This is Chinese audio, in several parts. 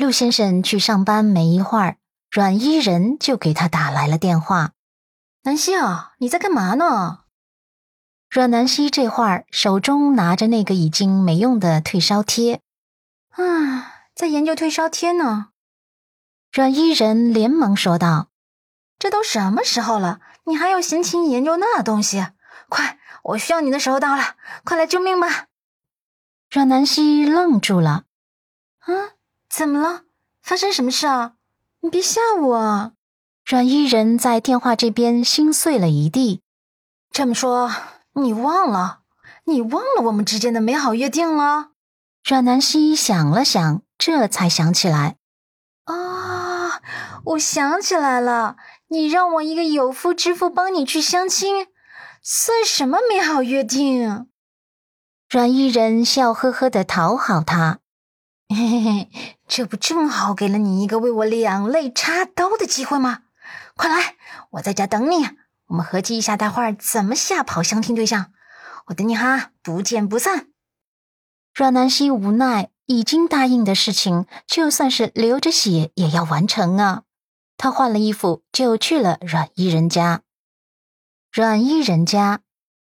陆先生去上班没一会儿，阮伊人就给他打来了电话。南希啊，你在干嘛呢？阮南希这会儿手中拿着那个已经没用的退烧贴，啊，在研究退烧贴呢。阮伊人连忙说道：“这都什么时候了，你还有心情研究那东西？快，我需要你的时候到了，快来救命吧！”阮南希愣住了，啊。怎么了？发生什么事啊？你别吓我！阮伊人在电话这边心碎了一地。这么说，你忘了？你忘了我们之间的美好约定了？阮南希想了想，这才想起来。啊，我想起来了！你让我一个有夫之妇帮你去相亲，算什么美好约定？阮伊人笑呵呵的讨好他。嘿嘿嘿，这不正好给了你一个为我两肋插刀的机会吗？快来，我在家等你，我们合计一下，待会儿怎么吓跑相亲对象。我等你哈，不见不散。阮南希无奈，已经答应的事情，就算是流着血也要完成啊。他换了衣服，就去了阮伊人家。阮伊人家，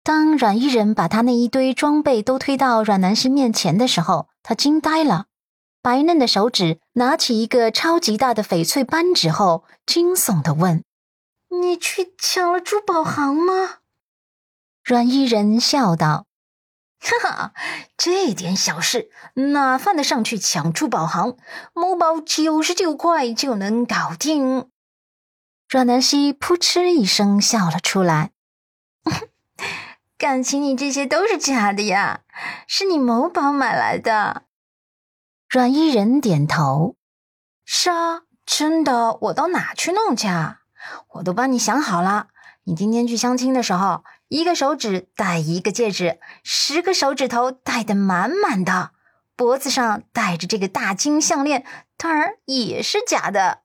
当阮伊人把他那一堆装备都推到阮南希面前的时候，他惊呆了。白嫩的手指拿起一个超级大的翡翠扳指后，惊悚的问：“你去抢了珠宝行吗？”阮伊人笑道：“哈哈，这点小事哪犯得上去抢珠宝行？某宝九十九块就能搞定。”阮南希扑哧一声笑了出来：“感情你这些都是假的呀，是你某宝买来的。”阮伊人点头：“是啊，真的。我到哪去弄去啊？我都帮你想好了。你今天去相亲的时候，一个手指戴一个戒指，十个手指头戴的满满的，脖子上戴着这个大金项链，当然也是假的。”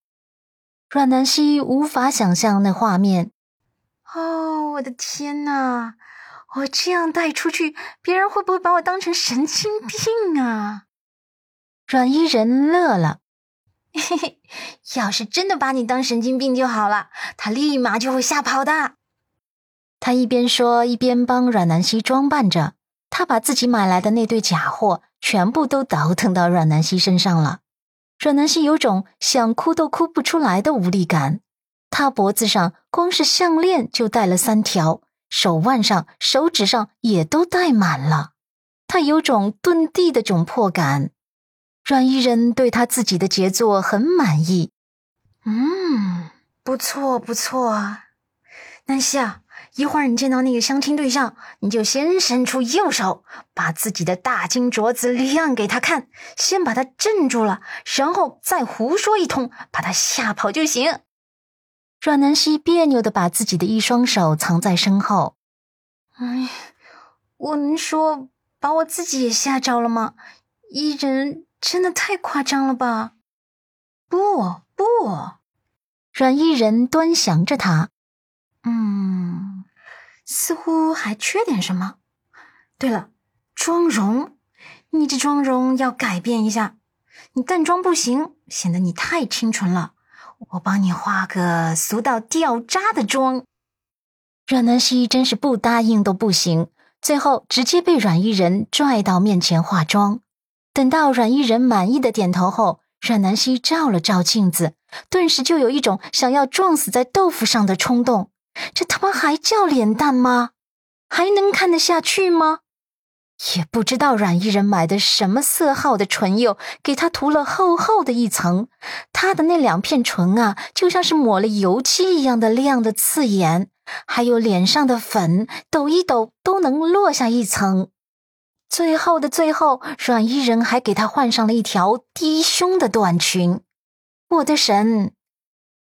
阮南希无法想象那画面。哦，我的天哪！我这样带出去，别人会不会把我当成神经病啊？阮伊人乐了，嘿嘿，要是真的把你当神经病就好了，他立马就会吓跑的。他一边说，一边帮阮南希装扮着。他把自己买来的那对假货全部都倒腾到阮南希身上了。阮南希有种想哭都哭不出来的无力感。他脖子上光是项链就戴了三条，手腕上、手指上也都戴满了。他有种遁地的窘迫感。阮伊人对他自己的杰作很满意，嗯，不错不错。南希啊，一会儿你见到那个相亲对象，你就先伸出右手，把自己的大金镯子亮给他看，先把他镇住了，然后再胡说一通，把他吓跑就行。阮南希别扭的把自己的一双手藏在身后。哎，我能说把我自己也吓着了吗？伊人。真的太夸张了吧！不不，阮伊人端详着他，嗯，似乎还缺点什么。对了，妆容，你这妆容要改变一下。你淡妆不行，显得你太清纯了。我帮你化个俗到掉渣的妆。阮南希真是不答应都不行，最后直接被阮伊人拽到面前化妆。等到阮伊人满意的点头后，阮南希照了照镜子，顿时就有一种想要撞死在豆腐上的冲动。这他妈还叫脸蛋吗？还能看得下去吗？也不知道阮伊人买的什么色号的唇釉，给他涂了厚厚的一层。他的那两片唇啊，就像是抹了油漆一样的亮的刺眼，还有脸上的粉，抖一抖都能落下一层。最后的最后，阮伊人还给他换上了一条低胸的短裙。我的神！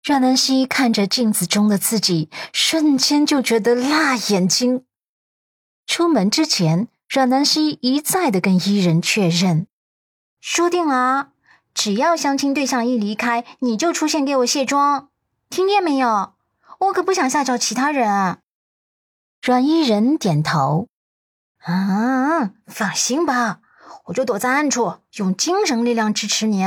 阮南希看着镜子中的自己，瞬间就觉得辣眼睛。出门之前，阮南希一再的跟伊人确认：“说定了啊，只要相亲对象一离开，你就出现给我卸妆，听见没有？我可不想吓着其他人啊。”阮伊人点头。啊，放心吧，我就躲在暗处，用精神力量支持你。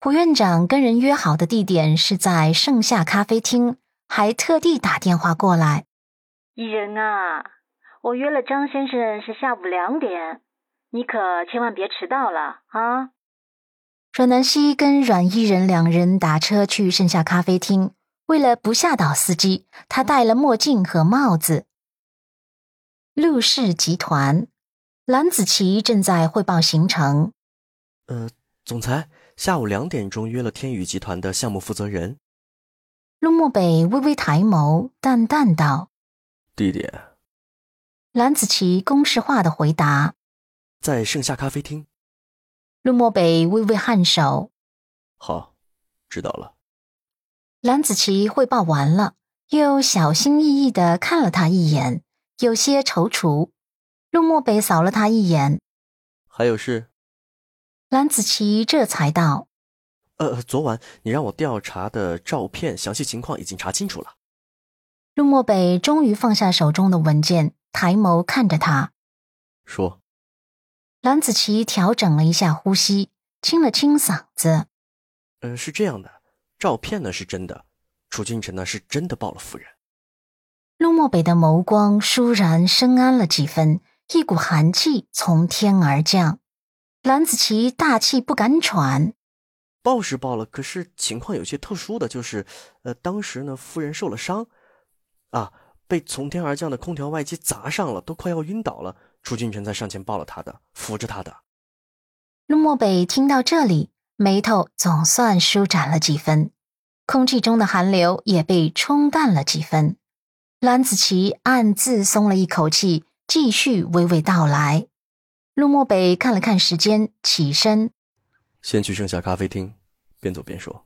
胡院长跟人约好的地点是在盛夏咖啡厅，还特地打电话过来。伊人啊，我约了张先生是下午两点，你可千万别迟到了啊！阮南希跟阮伊人两人打车去盛夏咖啡厅，为了不吓倒司机，他戴了墨镜和帽子。陆氏集团，蓝子琪正在汇报行程。呃，总裁，下午两点钟约了天宇集团的项目负责人。陆漠北微微抬眸，淡淡道：“地点。”蓝子琪公式化的回答：“在盛夏咖啡厅。”陆漠北微微颔首，好，知道了。蓝子琪汇报完了，又小心翼翼的看了他一眼，有些踌躇。陆漠北扫了他一眼，还有事？蓝子琪这才道：“呃，昨晚你让我调查的照片详细情况已经查清楚了。”陆漠北终于放下手中的文件，抬眸看着他，说。蓝子琪调整了一下呼吸，清了清嗓子：“嗯，是这样的，照片呢是真的，楚俊辰呢是真的抱了夫人。”陆漠北的眸光倏然深谙了几分，一股寒气从天而降。蓝子琪大气不敢喘：“抱是抱了，可是情况有些特殊的就是，呃，当时呢夫人受了伤，啊，被从天而降的空调外机砸上了，都快要晕倒了。”楚俊辰在上前抱了他的，扶着他的。陆漠北听到这里，眉头总算舒展了几分，空气中的寒流也被冲淡了几分。蓝子琪暗自松了一口气，继续娓娓道来。陆漠北看了看时间，起身：“先去盛夏咖啡厅，边走边说。”